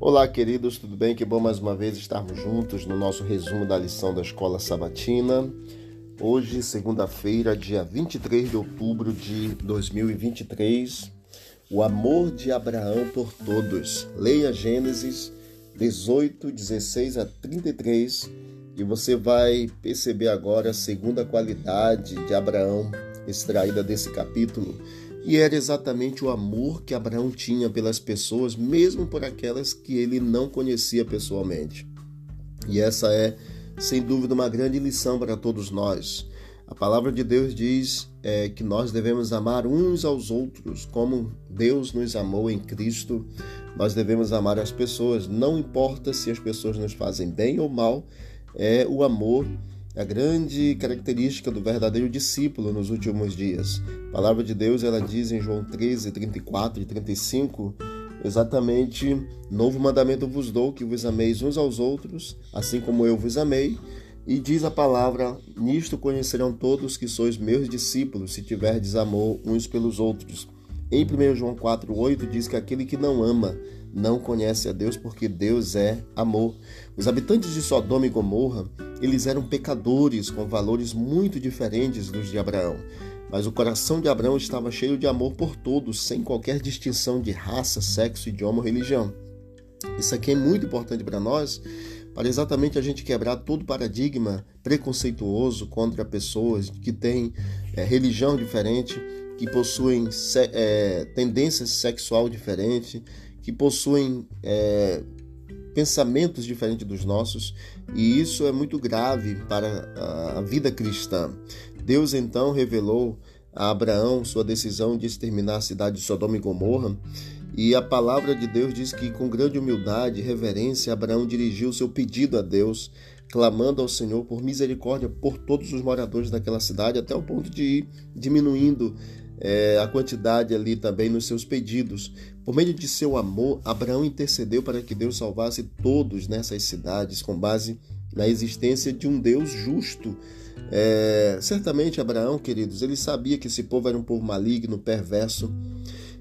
Olá, queridos, tudo bem? Que bom mais uma vez estarmos juntos no nosso resumo da lição da Escola Sabatina. Hoje, segunda-feira, dia 23 de outubro de 2023, o amor de Abraão por todos. Leia Gênesis 18, 16 a 33 e você vai perceber agora a segunda qualidade de Abraão extraída desse capítulo e era exatamente o amor que Abraão tinha pelas pessoas, mesmo por aquelas que ele não conhecia pessoalmente. E essa é, sem dúvida, uma grande lição para todos nós. A palavra de Deus diz é, que nós devemos amar uns aos outros, como Deus nos amou em Cristo. Nós devemos amar as pessoas, não importa se as pessoas nos fazem bem ou mal, é o amor a grande característica do verdadeiro discípulo nos últimos dias. A palavra de Deus ela diz em João 13, 34 e 35 exatamente: Novo mandamento vos dou, que vos ameis uns aos outros, assim como eu vos amei. E diz a palavra: Nisto conhecerão todos que sois meus discípulos, se tiverdes amor uns pelos outros. Em 1 João 4,8 diz que aquele que não ama não conhece a Deus, porque Deus é amor. Os habitantes de Sodoma e Gomorra eles eram pecadores com valores muito diferentes dos de Abraão, mas o coração de Abraão estava cheio de amor por todos, sem qualquer distinção de raça, sexo, idioma ou religião. Isso aqui é muito importante para nós, para exatamente a gente quebrar todo paradigma preconceituoso contra pessoas que têm é, religião diferente, que possuem é, tendência sexual diferente, que possuem é, pensamentos diferentes dos nossos, e isso é muito grave para a vida cristã. Deus então revelou a Abraão sua decisão de exterminar a cidade de Sodoma e Gomorra, e a palavra de Deus diz que com grande humildade e reverência Abraão dirigiu seu pedido a Deus, clamando ao Senhor por misericórdia por todos os moradores daquela cidade, até o ponto de ir diminuindo é, a quantidade ali também nos seus pedidos. Por meio de seu amor, Abraão intercedeu para que Deus salvasse todos nessas cidades, com base na existência de um Deus justo. É, certamente, Abraão, queridos, ele sabia que esse povo era um povo maligno, perverso,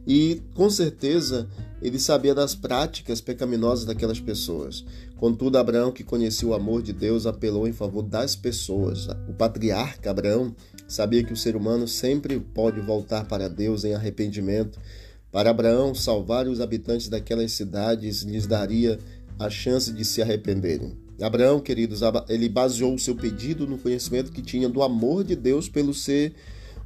e com certeza ele sabia das práticas pecaminosas daquelas pessoas. Contudo, Abraão, que conhecia o amor de Deus, apelou em favor das pessoas. O patriarca Abraão sabia que o ser humano sempre pode voltar para Deus em arrependimento. Para Abraão, salvar os habitantes daquelas cidades lhes daria a chance de se arrependerem. Abraão, queridos, ele baseou o seu pedido no conhecimento que tinha do amor de Deus pelo ser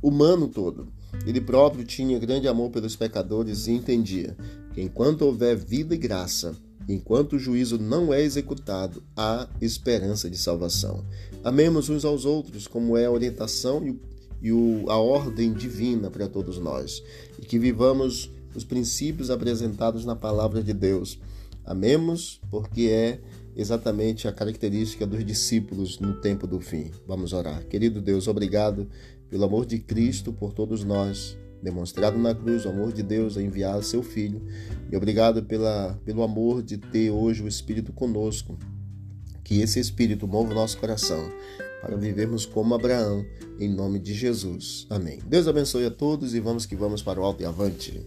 humano todo. Ele próprio tinha grande amor pelos pecadores e entendia que enquanto houver vida e graça, enquanto o juízo não é executado, há esperança de salvação. Amemos uns aos outros, como é a orientação e, e o, a ordem divina para todos nós, e que vivamos os princípios apresentados na palavra de Deus. Amemos, porque é exatamente a característica dos discípulos no tempo do fim. Vamos orar. Querido Deus, obrigado pelo amor de Cristo por todos nós, demonstrado na cruz, o amor de Deus a enviar seu Filho. E obrigado pela, pelo amor de ter hoje o Espírito conosco. Que esse Espírito mova o nosso coração para vivermos como Abraão, em nome de Jesus. Amém. Deus abençoe a todos e vamos que vamos para o alto e avante.